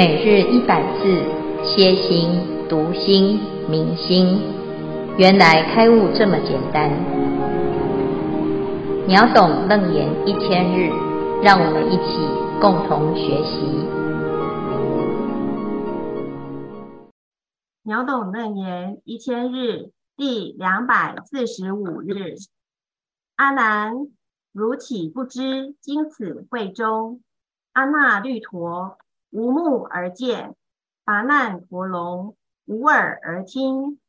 每日一百字，歇心、读心、明心，原来开悟这么简单。秒懂楞严一千日，让我们一起共同学习。秒懂楞严一千日第两百四十五日，阿难，汝岂不知今此会中，阿那律陀。无目而见，拔难陀龙无耳而听，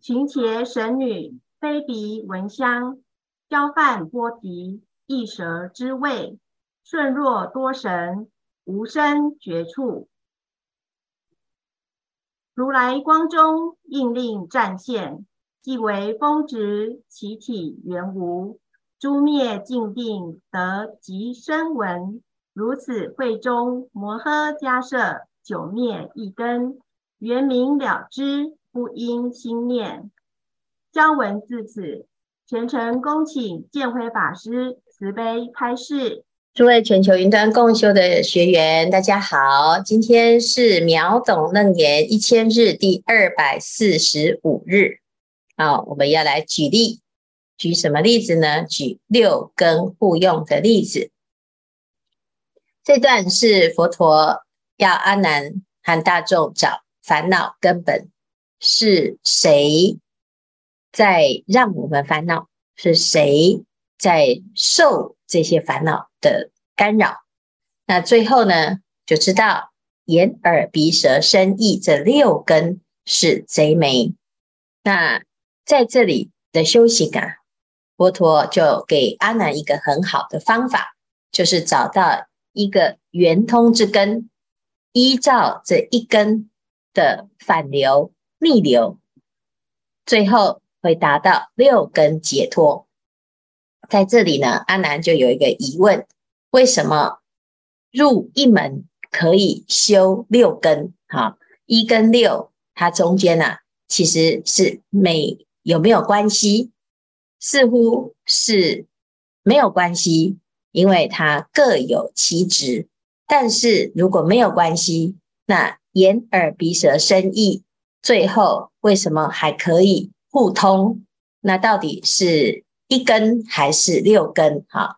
勤伽神女非鼻闻香，憍梵波提异舌知味，顺若多神无生觉处。如来光中应令暂现，即为风直其体圆无，诸灭净定得即声闻。如此会中摩诃迦叶久灭一根，圆明了知，不应心念。将文至此，虔诚恭请见辉法师慈悲开示。诸位全球云端共修的学员，大家好，今天是秒懂楞严一千日第二百四十五日。好，我们要来举例，举什么例子呢？举六根互用的例子。这段是佛陀要阿难和大众找烦恼根本，是谁在让我们烦恼？是谁在受这些烦恼的干扰？那最后呢，就知道眼耳鼻舌身意这六根是贼眉。那在这里的修行啊，佛陀就给阿难一个很好的方法，就是找到。一个圆通之根，依照这一根的反流逆流，最后会达到六根解脱。在这里呢，阿难就有一个疑问：为什么入一门可以修六根？哈，一跟六，它中间呢、啊，其实是没有没有关系？似乎是没有关系。因为它各有其职，但是如果没有关系，那眼耳鼻舌身意，最后为什么还可以互通？那到底是一根还是六根？哈，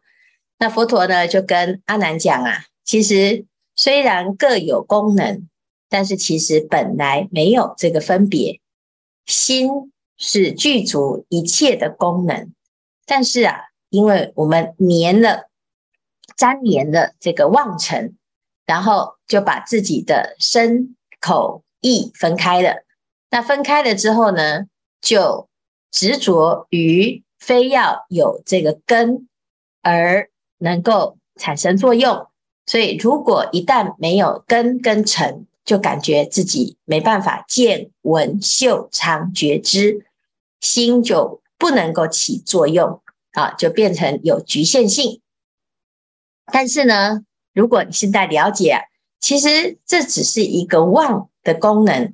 那佛陀呢就跟阿难讲啊，其实虽然各有功能，但是其实本来没有这个分别。心是具足一切的功能，但是啊，因为我们黏了。粘连了这个妄尘，然后就把自己的身口意分开了。那分开了之后呢，就执着于非要有这个根而能够产生作用。所以，如果一旦没有根跟尘，就感觉自己没办法见闻嗅尝觉知，心就不能够起作用啊，就变成有局限性。但是呢，如果你现在了解，其实这只是一个望的功能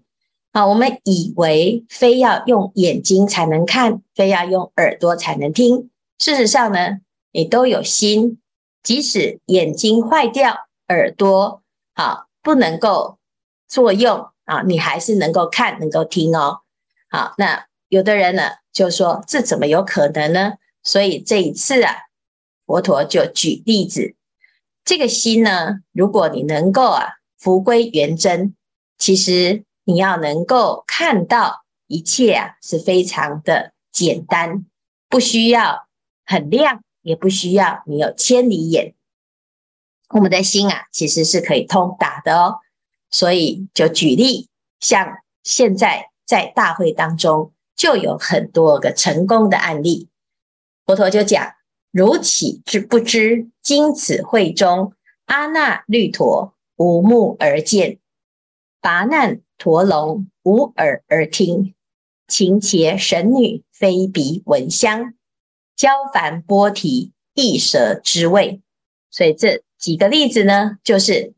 啊。我们以为非要用眼睛才能看，非要用耳朵才能听。事实上呢，你都有心，即使眼睛坏掉，耳朵啊不能够作用啊，你还是能够看，能够听哦。好，那有的人呢就说，这怎么有可能呢？所以这一次啊，佛陀就举例子。这个心呢，如果你能够啊，复归原真，其实你要能够看到一切啊，是非常的简单，不需要很亮，也不需要你有千里眼。我们的心啊，其实是可以通达的哦。所以就举例，像现在在大会当中，就有很多个成功的案例。佛陀就讲。如岂知不知今此会中，阿那律陀无目而见，跋难陀龙无耳而听，勤伽神女非鼻闻香，憍梵波提异舌知味。所以这几个例子呢，就是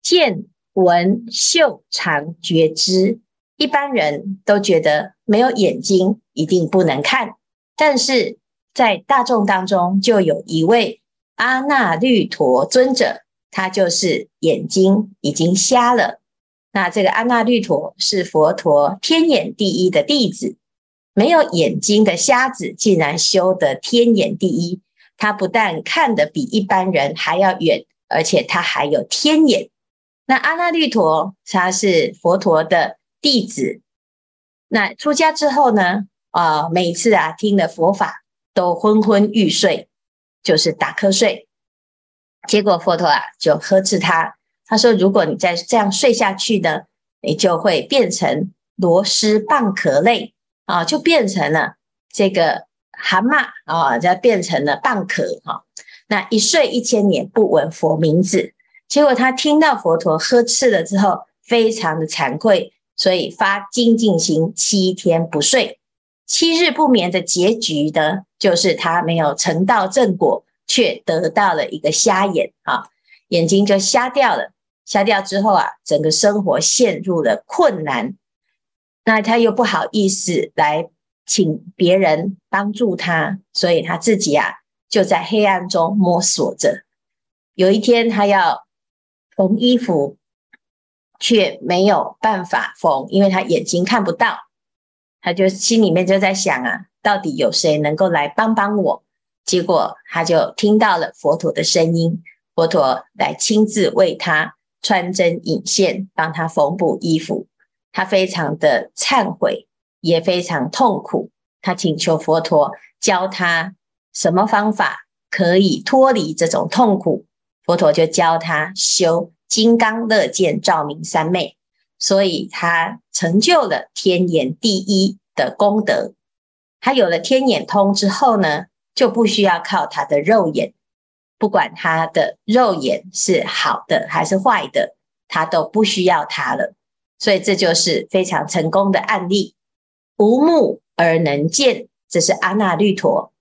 见闻嗅尝觉知。一般人都觉得没有眼睛一定不能看，但是。在大众当中，就有一位阿那律陀尊者，他就是眼睛已经瞎了。那这个阿那律陀是佛陀天眼第一的弟子，没有眼睛的瞎子竟然修得天眼第一。他不但看得比一般人还要远，而且他还有天眼。那阿那律陀他是佛陀的弟子，那出家之后呢？啊、每次啊听了佛法都昏昏欲睡，就是打瞌睡。结果佛陀啊就呵斥他。他说：“如果你再这样睡下去呢，你就会变成螺蛳蚌壳类啊，就变成了这个蛤蟆啊，就变成了蚌壳哈。那一睡一千年不闻佛名字，结果他听到佛陀呵斥了之后，非常的惭愧，所以发精进心，七天不睡，七日不眠的结局呢，就是他没有成道正果，却得到了一个瞎眼啊，眼睛就瞎掉了。”瞎掉之后啊，整个生活陷入了困难，那他又不好意思来请别人帮助他，所以他自己啊就在黑暗中摸索着。有一天，他要缝衣服，却没有办法缝，因为他眼睛看不到。他就心里面就在想啊，到底有谁能够来帮帮我？结果他就听到了佛陀的声音，佛陀来亲自为他。穿针引线，帮他缝补衣服，他非常的忏悔，也非常痛苦。他请求佛陀教他什么方法可以脱离这种痛苦。佛陀就教他修金刚乐见照明三昧，所以他成就了天眼第一的功德。他有了天眼通之后呢，就不需要靠他的肉眼。不管他的肉眼是好的还是坏的，他都不需要他了。所以这就是非常成功的案例。无目而能见，这是阿那律陀。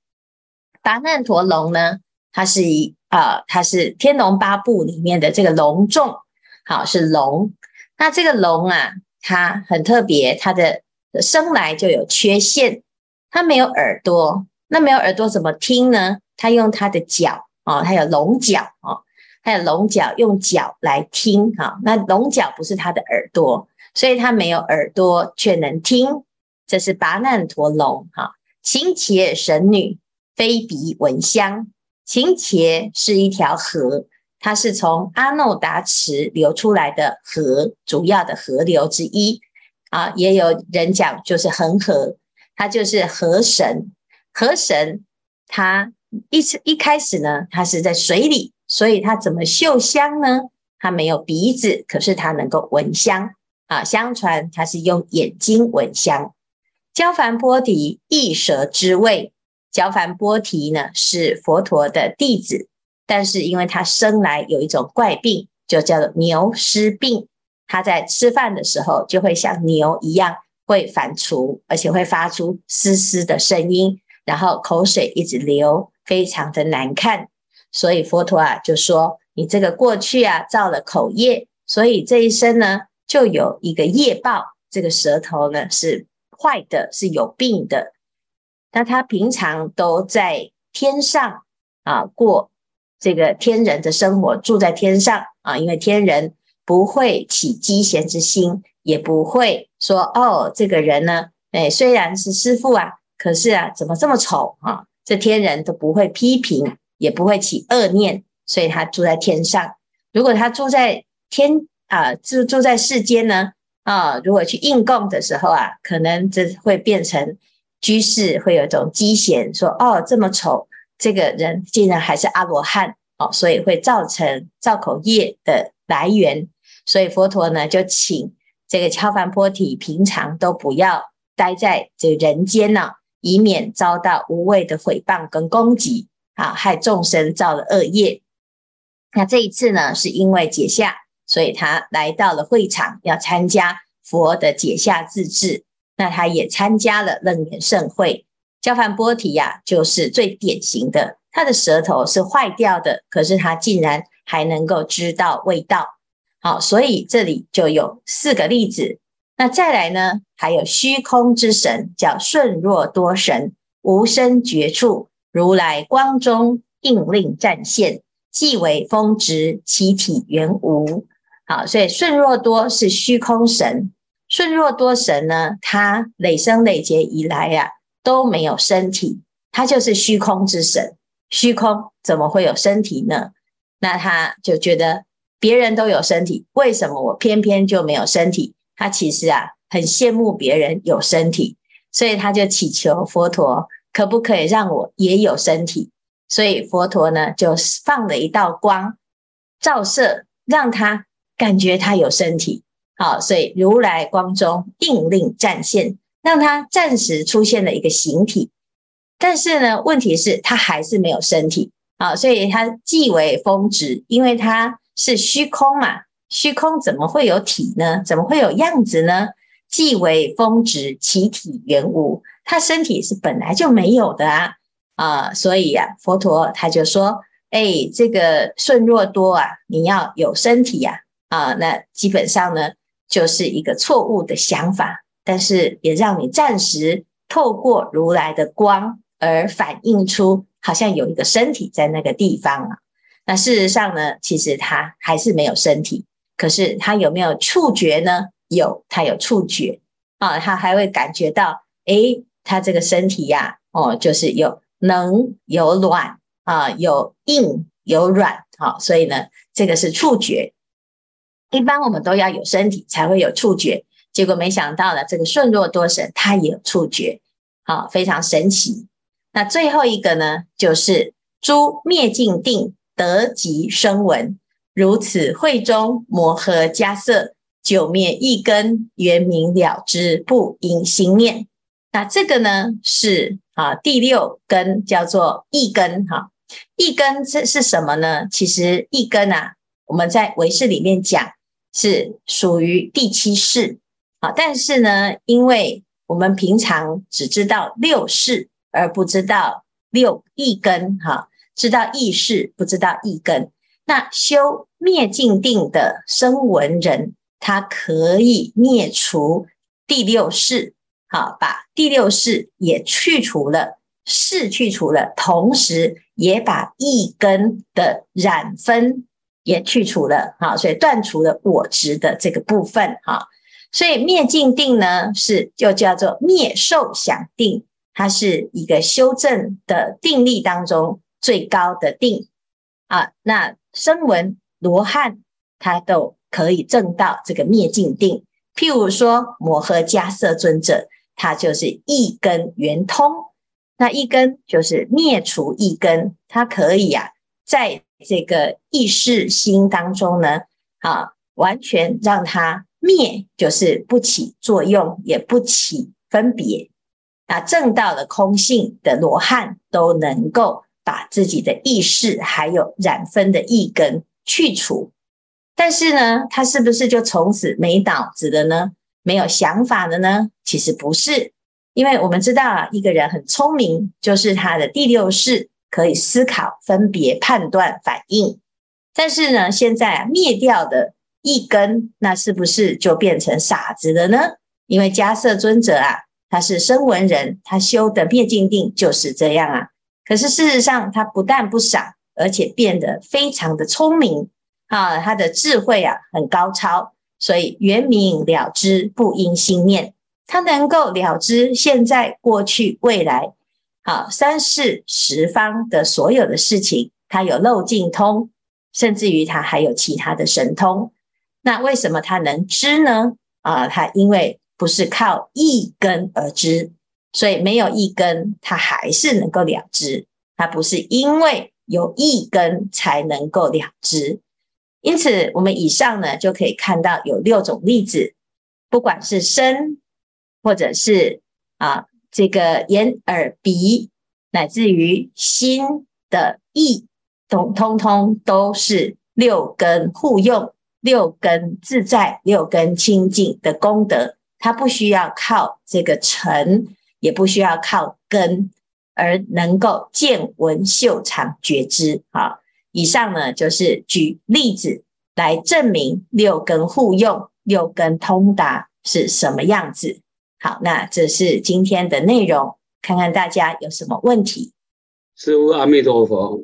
达难陀龙呢，它是一啊、呃，它是天龙八部里面的这个龙众，好，是龙。那这个龙啊，它很特别，它的生来就有缺陷，它没有耳朵。那没有耳朵怎么听呢？它用它的脚。哦，它有龙角哦，它有龙角，用角来听哈、那龙角不是它的耳朵，所以它没有耳朵却能听。这是拔难陀龙哈。勤伽神女非鼻闻香，勤伽是一条河，它是从阿耨达池流出来的河，主要的河流之一啊。也有人讲就是恒河，它就是河神，河神它。一一开始呢，它是在水里，所以它怎么嗅香呢？它没有鼻子，可是它能够闻香啊。相传它是用眼睛闻香。焦梵波提异舌之味，焦梵波提呢是佛陀的弟子，但是因为他生来有一种怪病，就叫做牛尸病。他在吃饭的时候就会像牛一样会反刍，而且会发出嘶嘶的声音，然后口水一直流。非常的难看，所以佛陀啊就说：“你这个过去啊造了口业，所以这一生呢就有一个业报。这个舌头呢是坏的，是有病的。那他平常都在天上啊过这个天人的生活，住在天上啊，因为天人不会起嫉嫌之心，也不会说哦，这个人呢，哎，虽然是师父啊，可是啊，怎么这么丑啊？”这天人都不会批评，也不会起恶念，所以他住在天上。如果他住在天啊，住住在世间呢啊，如果去应供的时候啊，可能这会变成居士会有一种讥嫌，说哦，这么丑，这个人竟然还是阿罗汉哦，所以会造成造口业的来源。所以佛陀呢，就请这个焦梵波提平常都不要待在这人间呢。以免遭到无谓的诽谤跟攻击，啊，害众生造了恶业。那这一次呢，是因为解夏，所以他来到了会场，要参加佛的解夏自治。那他也参加了楞严盛会。焦梵波提呀，就是最典型的，他的舌头是坏掉的，可是他竟然还能够知道味道。好，所以这里就有四个例子。那再来呢？还有虚空之神，叫顺若多神，无声绝处，如来光中应令暂现，既为风质，其体原无。好，所以顺若多是虚空神。顺若多神呢，他累生累劫以来呀、都没有身体，他就是虚空之神。虚空怎么会有身体呢？那他就觉得别人都有身体，为什么我偏偏就没有身体？他其实啊，很羡慕别人有身体，所以他就祈求佛陀，可不可以让我也有身体？所以佛陀呢，就放了一道光照射，让他感觉他有身体。好，所以如来光中应令暂现，让他暂时出现了一个形体。但是呢，问题是他还是没有身体。啊，所以他既为峰值，因为他是虚空嘛，虚空怎么会有体呢？怎么会有样子呢？既为峰值，其体原无，他身体是本来就没有的啊啊！所以呀、啊，佛陀他就说：“哎，这个顺若多啊，你要有身体呀啊，啊！那基本上呢。”就是一个错误的想法，但是也让你暂时透过如来的光而反映出，好像有一个身体在那个地方啊。那事实上呢，其实他还是没有身体，可是他有没有触觉呢？有，他有触觉啊，他还会感觉到，诶，他这个身体呀，哦，就是有能有软啊，有硬有软，好，所以呢，这个是触觉。一般我们都要有身体才会有触觉，结果没想到呢，这个顺若多神他也有触觉，好，非常神奇。那最后一个呢，就是诸灭尽定得即生闻，如此慧中摩诃迦叶，久灭一根，圆明了知，不应心念。那这个呢是啊第六根叫做一根哈，一根这是什么呢？其实一根啊，我们在唯识里面讲。是属于第七识啊，但是呢，因为我们平常只知道六识，而不知道六意根哈，知道意识，不知道意根。那修灭尽定的声闻人，他可以灭除第六识，好，把第六识也去除了，识去除了，同时也把意根的染分。也去除了，好，所以断除了我执的这个部分，哈，所以灭尽定呢，是就叫做灭受想定，它是一个修正的定力当中最高的定啊。那声闻罗汉他都可以证到这个灭尽定，譬如说摩诃迦叶尊者，他就是一根圆通，那一根就是灭除一根，他可以、啊，在。这个意识心当中呢，啊，完全让它灭，就是不起作用，也不起分别。那正道的空性的罗汉都能够把自己的意识还有染分的意根去除。但是呢，他是不是就从此没脑子了呢？没有想法了呢？其实不是，因为我们知道啊，一个人很聪明，就是他的第六识。可以思考、分别、判断、反应，但是呢，现在灭掉的一根，那是不是就变成傻子了呢？因为迦叶尊者啊，他是声闻人，他修的灭尽定就是这样啊。可是事实上，他不但不傻，而且变得非常的聪明啊，他的智慧啊很高超，所以圆明了知，不应心念，他能够了知现在、过去、未来。好，三世十方的所有的事情，他有漏尽通，甚至于他还有其他的神通。那为什么他能知呢？啊，他因为不是靠一根而知，所以没有一根，他还是能够了知。他不是因为有一根才能够了知。因此，我们以上呢就可以看到有六种例子，不管是身，或者是啊。这个眼耳鼻，乃至于心的意，通通通都是六根互用、六根自在、六根清净的功德。它不需要靠这个尘，也不需要靠根，而能够见闻嗅尝觉知。好，以上呢就是举例子来证明六根互用、六根通达是什么样子。好，那这是今天的内容，看看大家有什么问题。师父阿弥陀佛，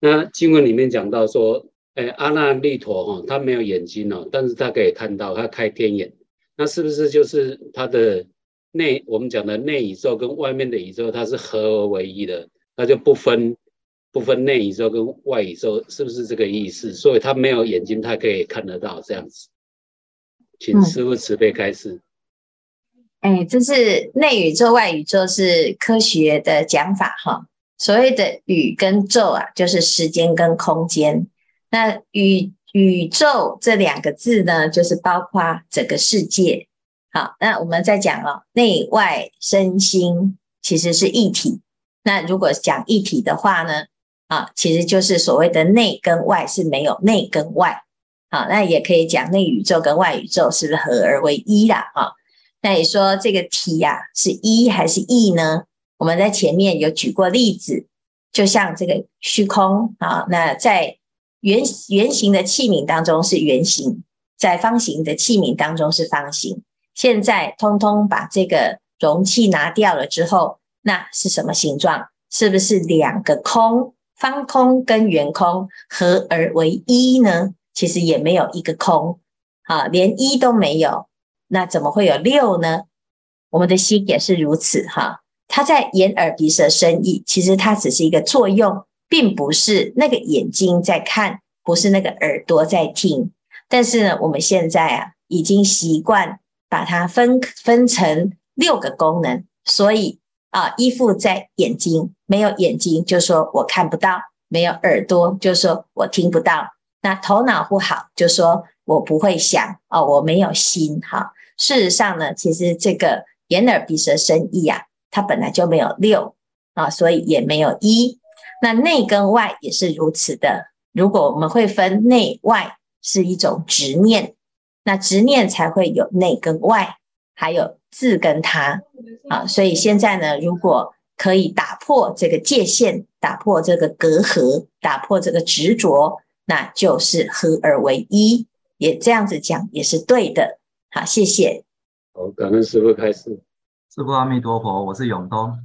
那经文里面讲到说，哎，阿那利陀哈，他没有眼睛哦，但是他可以看到，他开天眼，那是不是就是他的内，我们讲的内宇宙跟外面的宇宙，它是合而为一的，那就不分不分内宇宙跟外宇宙，是不是这个意思？所以他没有眼睛，他可以看得到这样子。请师父慈悲开示。哎，这是内宇宙、外宇宙是科学的讲法哈。所谓的宇跟宙啊，就是时间跟空间。那宇宇宙这两个字呢，就是包括整个世界。好，那我们再讲哦，内外身心其实是一体。那如果讲一体的话呢，啊，其实就是所谓的内跟外是没有内跟外。好，那也可以讲内宇宙跟外宇宙是不是合而为一啦？啊，那你说这个体呀，啊，是一还是异呢？我们在前面有举过例子，就像这个虚空啊，那在圆圆形的器皿当中是圆形，在方形的器皿当中是方形。现在通通把这个容器拿掉了之后，那是什么形状？是不是两个空，方空跟圆空合而为一呢？其实也没有一个空，啊，连一都没有，那怎么会有六呢？我们的心也是如此，哈。它在眼耳鼻舌身意，其实它只是一个作用，并不是那个眼睛在看，不是那个耳朵在听。但是呢，我们现在啊，已经习惯把它分分成六个功能，所以啊，依附在眼睛，没有眼睛就说我看不到；没有耳朵就说我听不到。那头脑不好就说我不会想哦，我没有心哈。事实上呢，其实这个眼耳鼻舌身意啊。它本来就没有六啊，所以也没有一。那内跟外也是如此的。如果我们会分内外，是一种执念，那执念才会有内跟外，还有自跟他啊。所以现在呢，如果可以打破这个界限，打破这个隔阂，打破这个执着，那就是合而为一。也这样子讲也是对的。好，谢谢。好，感恩师父开示。师父阿弥陀佛，我是永东。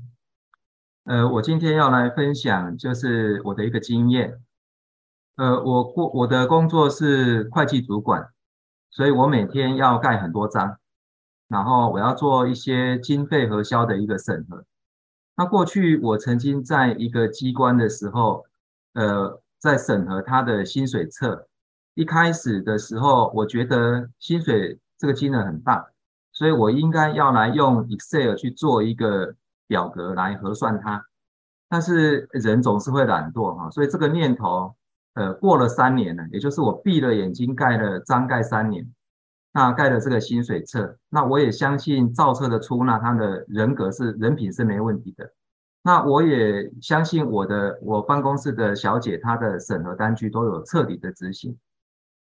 呃，我今天要来分享，就是我的一个经验。呃，我过我的工作是会计主管，所以我每天要盖很多章，然后我要做一些经费核销的一个审核。那过去我曾经在一个机关的时候，呃，在审核他的薪水册。一开始的时候，我觉得薪水这个金额很大。所以我应该要来用 Excel 去做一个表格来核算它，但是人总是会懒惰哈，所以这个念头，呃，过了三年了，也就是我闭了眼睛盖了章盖三年，那盖了这个薪水册，那我也相信造册的出纳他的人格是人品是没问题的，那我也相信我的我办公室的小姐她的审核单据都有彻底的执行，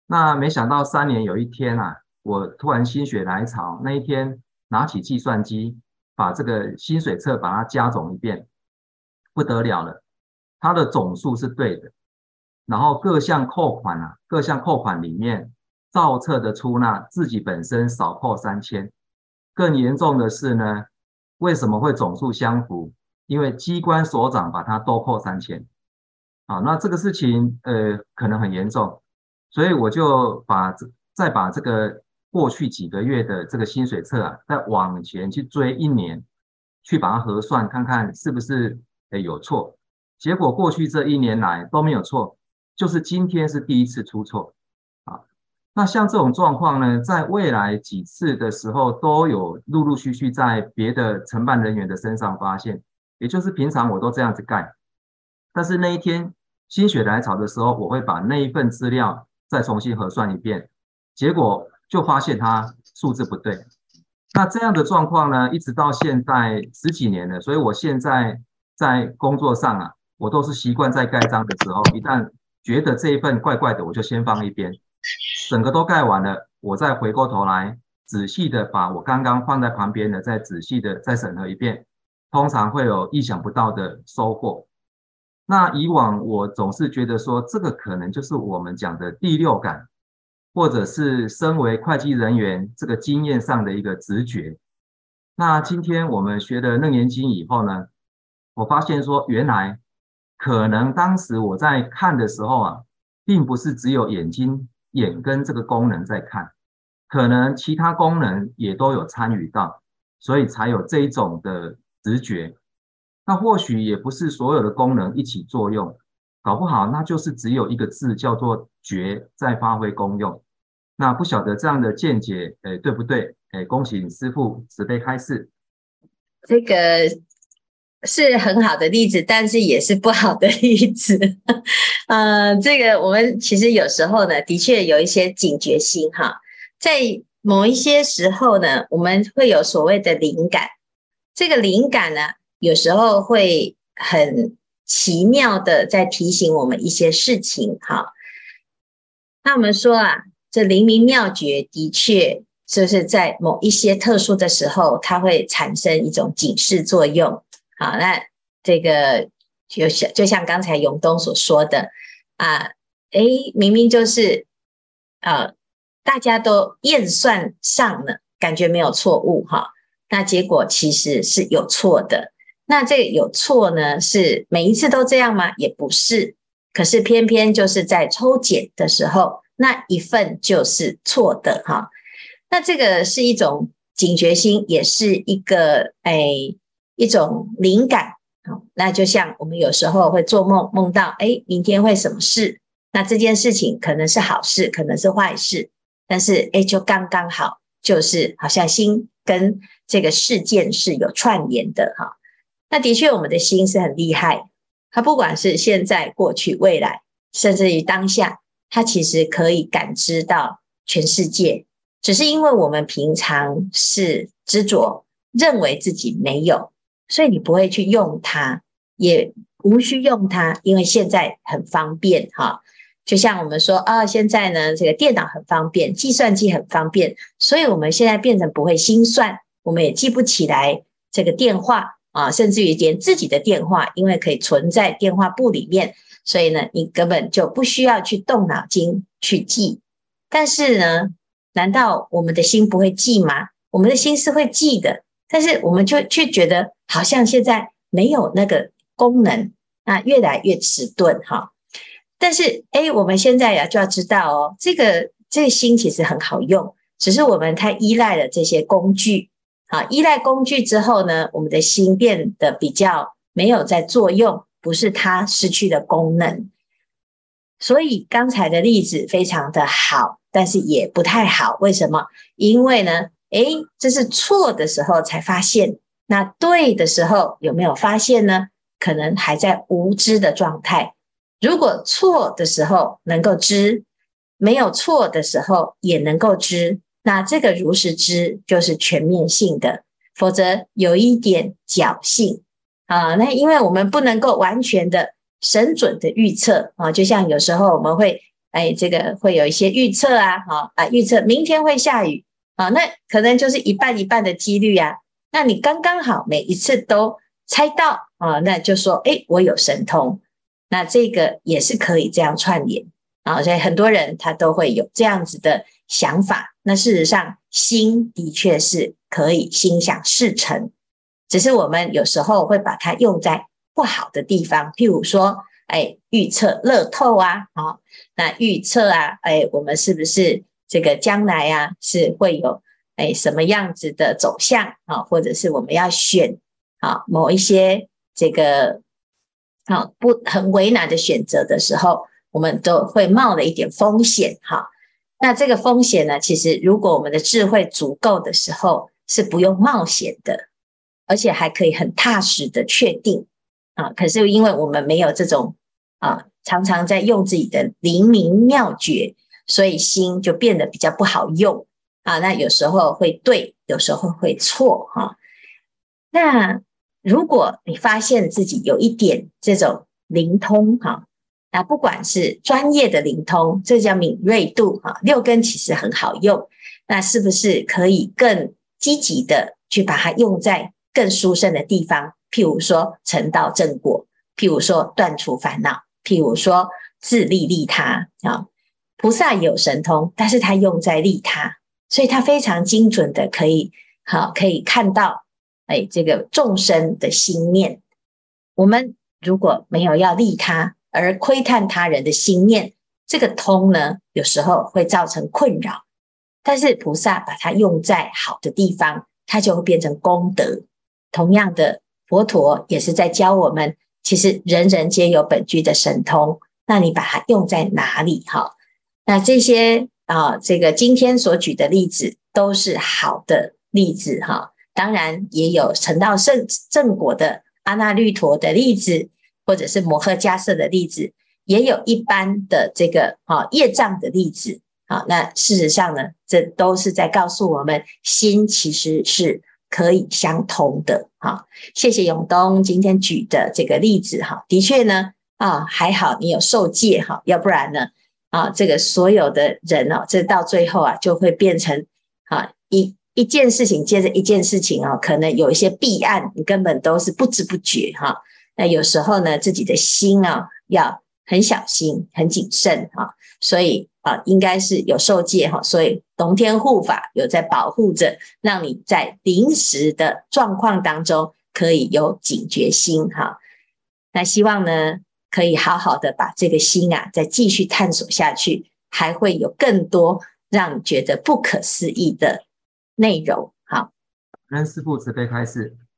那没想到三年有一天啊。我突然心血来潮，那一天拿起计算机，把这个薪水册把它加总一遍，不得了了，它的总数是对的，然后各项扣款啊，各项扣款里面造册的出纳自己本身少扣三千，更严重的是呢，为什么会总数相符？因为机关所长把它多扣三千，啊，那这个事情呃可能很严重，所以我就把这再把这个。过去几个月的这个薪水册啊，再往前去追一年，去把它核算，看看是不是诶有错。结果过去这一年来都没有错，就是今天是第一次出错啊。那像这种状况呢，在未来几次的时候都有陆陆续续在别的承办人员的身上发现，也就是平常我都这样子盖，但是那一天心血来潮的时候，我会把那一份资料再重新核算一遍，结果。就发现它数字不对，那这样的状况呢，一直到现在十几年了，所以我现在在工作上啊，我都是习惯在盖章的时候，一旦觉得这一份怪怪的，我就先放一边，整个都盖完了，我再回过头来仔细的把我刚刚放在旁边的再仔细的再审核一遍，通常会有意想不到的收获。那以往我总是觉得说，这个可能就是我们讲的第六感。或者是身为会计人员这个经验上的一个直觉，那今天我们学了《楞严经》以后呢，我发现说原来可能当时我在看的时候啊，并不是只有眼睛、眼跟这个功能在看，可能其他功能也都有参与到，所以才有这一种的直觉。那或许也不是所有的功能一起作用，搞不好那就是只有一个字叫做觉在发挥功用。那不晓得这样的见解，诶，对不对？诶，恭请师父慈悲开示。这个是很好的例子，但是也是不好的例子。呃，这个我们其实有时候呢，的确有一些警觉心哈，在某一些时候呢，我们会有所谓的灵感。这个灵感呢，有时候会很奇妙的在提醒我们一些事情哈。那我们说啊，这灵明妙觉的确。就是在某一些特殊的时候，它会产生一种警示作用。好，那这个就像就像刚才永东所说的啊，诶，明明就是呃，大家都验算上了，感觉没有错误哈，那结果其实是有错的。那这有错呢，是每一次都这样吗？也不是，可是偏偏就是在抽检的时候，那一份就是错的哈。那这个是一种警觉心，也是一个哎一种灵感。那就像我们有时候会做梦，梦到哎明天会什么事，那这件事情可能是好事，可能是坏事，但是哎就刚刚好，就是好像心跟这个事件是有串联的哈。那的确，我们的心是很厉害，它不管是现在、过去、未来，甚至于当下，它其实可以感知到全世界。只是因为我们平常是执着，认为自己没有，所以你不会去用它，也无需用它，因为现在很方便哈。就像我们说啊，现在呢，这个电脑很方便，计算机很方便，所以我们现在变成不会心算，我们也记不起来这个电话啊，甚至于连自己的电话，因为可以存在电话簿里面，所以呢，你根本就不需要去动脑筋去记。但是呢，难道我们的心不会记吗？我们的心是会记的，但是我们就却觉得好像现在没有那个功能，啊，越来越迟钝哈。但是诶，我们现在呀就要知道哦，这个这个心其实很好用，只是我们太依赖了这些工具，啊，依赖工具之后呢，我们的心变得比较没有在作用，不是它失去的功能。所以刚才的例子非常的好。但是也不太好，为什么？因为呢，诶，这是错的时候才发现，那对的时候有没有发现呢？可能还在无知的状态。如果错的时候能够知，没有错的时候也能够知，那这个如实知就是全面性的，否则有一点侥幸啊。那因为我们不能够完全的神准的预测啊，就像有时候我们会。哎，这个会有一些预测啊，好啊，预测明天会下雨啊，那可能就是一半一半的几率啊。那你刚刚好每一次都猜到啊，那就说哎，我有神通，那这个也是可以这样串联啊。所以很多人他都会有这样子的想法。那事实上，心的确是可以心想事成，只是我们有时候会把它用在不好的地方，譬如说。哎，预测乐透啊，好，那预测啊，哎，我们是不是这个将来啊，是会有哎什么样子的走向啊？或者是我们要选啊某一些这个啊不很为难的选择的时候，我们都会冒了一点风险哈。那这个风险呢，其实如果我们的智慧足够的时候，是不用冒险的，而且还可以很踏实的确定。啊，可是因为我们没有这种啊，常常在用自己的灵明妙觉，所以心就变得比较不好用啊。那有时候会对，有时候会错哈、那如果你发现自己有一点这种灵通哈、啊，那不管是专业的灵通，这叫敏锐度哈、六根其实很好用，那是不是可以更积极的去把它用在更殊胜的地方？譬如说成道正果，譬如说断除烦恼，譬如说自利利他啊。菩萨有神通，但是他用在利他，所以他非常精准的可以好可以看到，哎，这个众生的心念。我们如果没有要利他而窥探他人的心念，这个通呢，有时候会造成困扰。但是菩萨把它用在好的地方，它就会变成功德。同样的，佛陀也是在教我们，其实人人皆有本具的神通。那你把它用在哪里？哈，那这些啊，这个今天所举的例子都是好的例子哈。当然也有成道圣正果的阿那律陀的例子，或者是摩诃迦叶的例子，也有一般的这个啊业障的例子。好，那事实上呢，这都是在告诉我们，心其实是可以相通的。哈，谢谢永东今天举的这个例子。哈，的确呢。啊，还好你有受戒哈，要不然呢，啊，这个所有的人哦，这到最后啊，就会变成啊一一件事情接着一件事情啊，可能有一些弊案，你根本都是不知不觉哈。那有时候呢，自己的心啊要很小心、很谨慎哈。所以啊，应该是有受戒哈，所以龙天护法有在保护着，让你在临时的状况当中可以有警觉心哈。那希望呢，可以好好的把这个心啊，再继续探索下去，还会有更多让你觉得不可思议的内容。好，恩师傅慈悲开始。